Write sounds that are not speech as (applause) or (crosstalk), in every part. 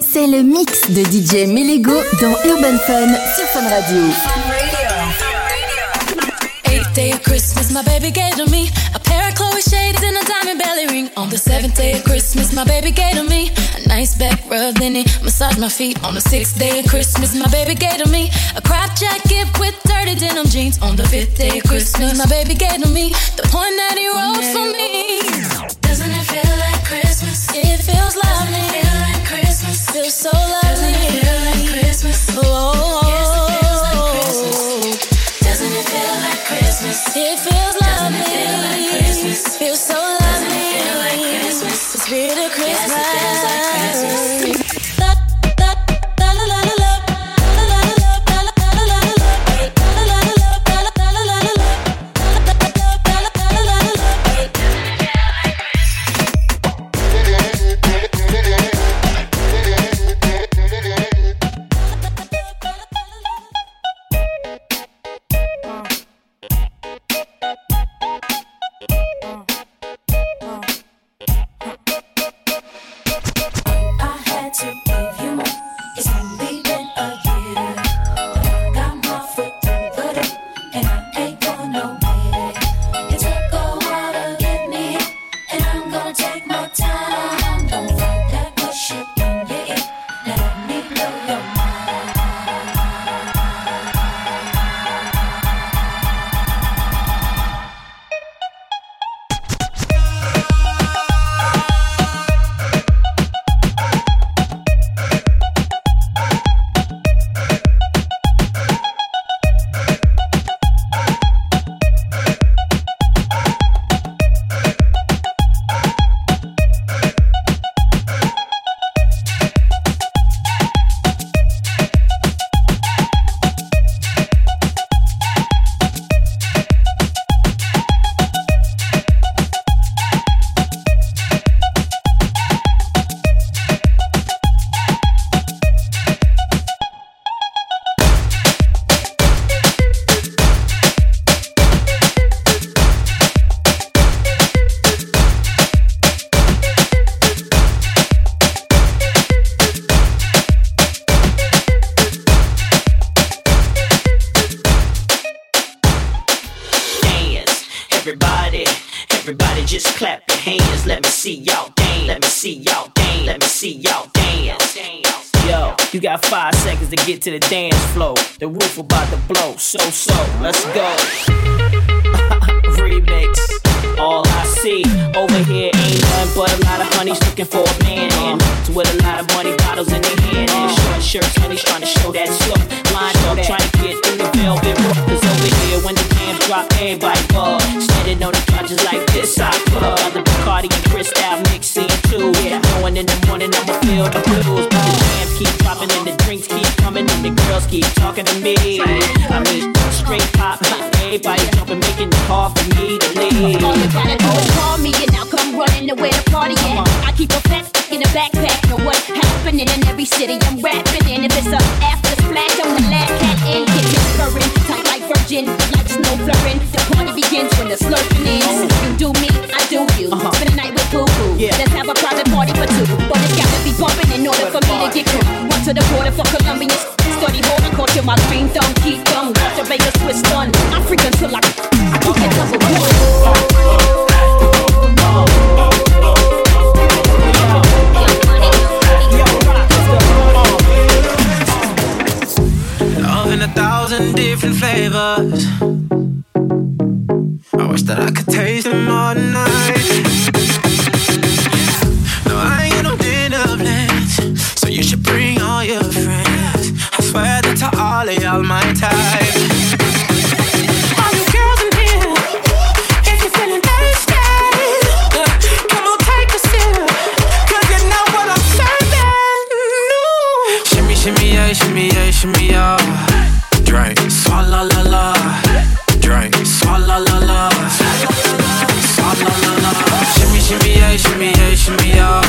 C'est le mix de DJ Melego dans Urban Fun sur Fun Radio. Eighth day of Christmas, my baby gave to me a pair of Chloe shades and a diamond belly ring. On the seventh day of Christmas, my baby gave to me a nice back rub, then he massaged my feet. On the sixth day of Christmas, my baby gave to me a crop jacket with dirty denim jeans. On the fifth day of Christmas, my baby gave to me the point that he wrote for me. So lovely. Doesn't it feel like Christmas? Everybody, everybody just clap your hands. Let me see y'all dance. Let me see y'all dance. Let me see y'all dance. Yo, you got five seconds to get to the dance floor. The roof about to blow. So, so, let's go. (laughs) Remix. All I see over here ain't nothing but a lot of honeys looking for a man. And so with a lot of money bottles in their hand. And short shirts, honeys trying to show that slow. Line up, trying to get through the velvet. Cause over here, when the drop, everybody bug. Standing on the couches like this, I club. Got the Bacardi and Cristal mixing too. Yeah, knowing in the morning I'ma feel the blues. But the jams keep dropping and the drinks keep coming and the girls keep talking to me. I mean, straight pop, everybody jumping, making it hard for me to leave. All you gotta do is call me and I'll come running to where the party at. I keep a fat stick in a backpack. Know what's happening in every city I'm rapping in. If it's a after slurping ends. You do me, I do you. Uh-huh. Spend a night with boo boo. Yeah. Let's have a private party for two. But it's gotta be bumping in order for me to get through. One to the border for Colombians. Study hold, I caught you my green thumb, keep thumb. Drink, swalla la la. Drink, swalla la la. Swalla la la. Shimmy, shimmy, yeah, shimmy, yeah, shimmy, yeah.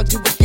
all do is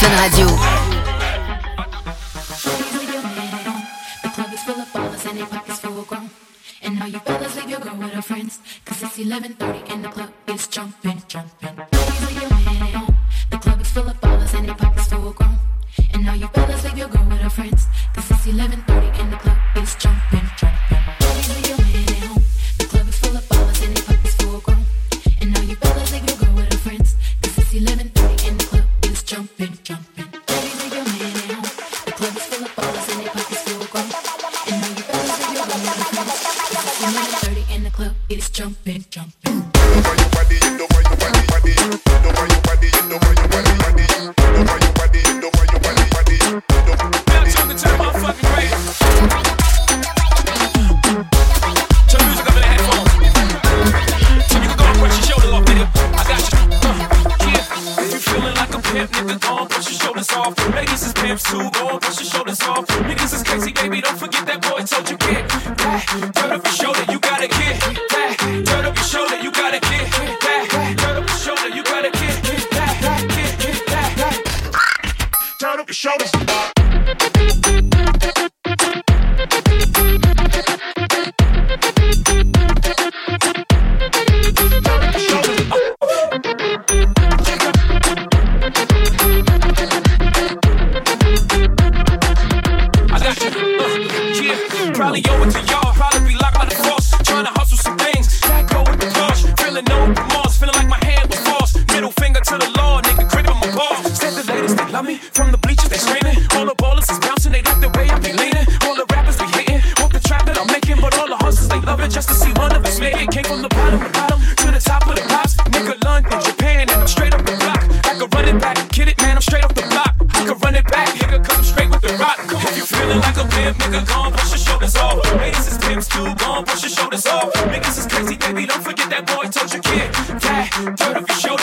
Fun Radio. push your shoulders off. Niggas is crazy, baby, don't forget that boy told you get. Turn up your shoulder, you gotta get. Turn up your shoulder, you gotta get. Turn up your shoulder, you gotta get. Turn up your shoulders. Yo, it's a yo. Turn up your show.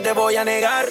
te voy a negar.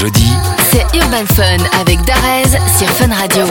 jeudi, c'est Urban Fun avec Darez sur Fun Radio.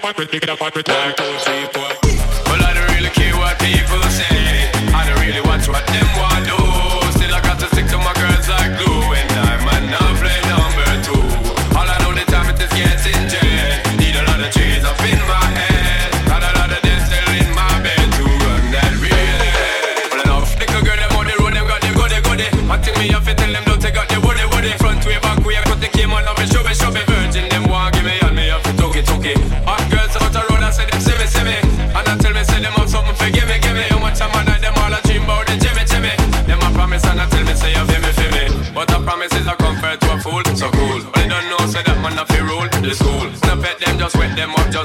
Back towards me, boy.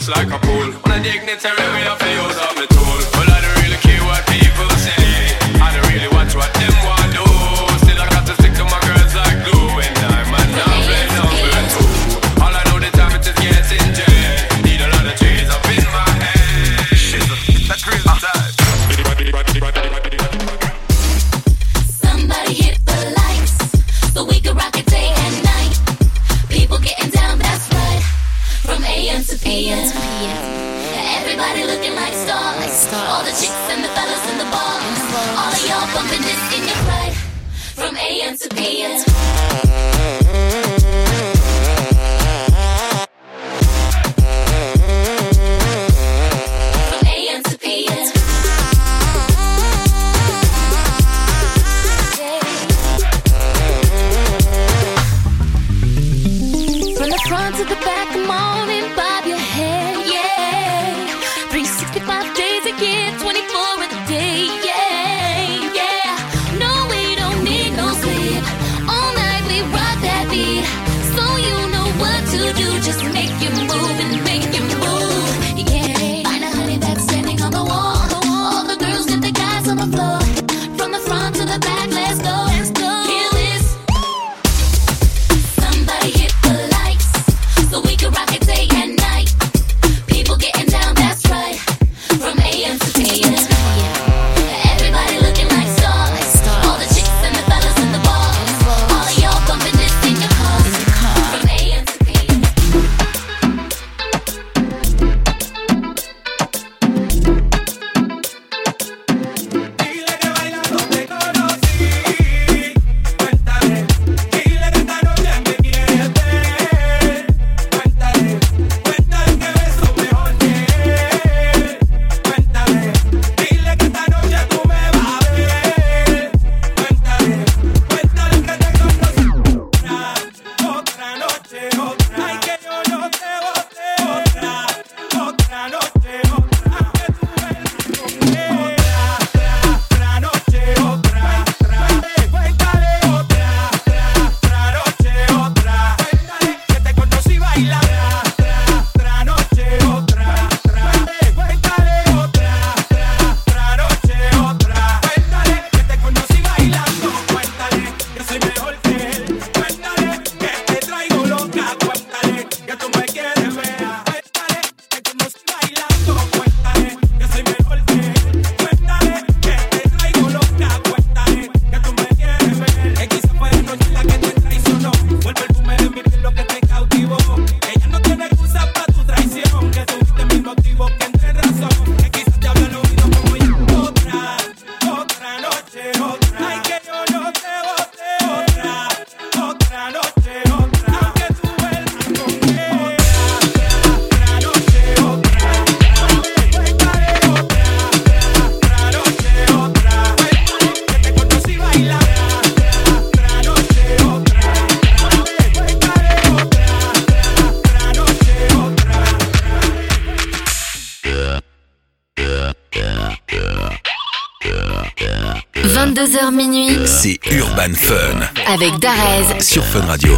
like a pool. On a dignitary stop. All the chicks and the fellas in the balls. All of y'all bumping this in your pride. From AM to PM. 22h minuit, c'est Urban Fun. Avec Darez sur Fun Radio.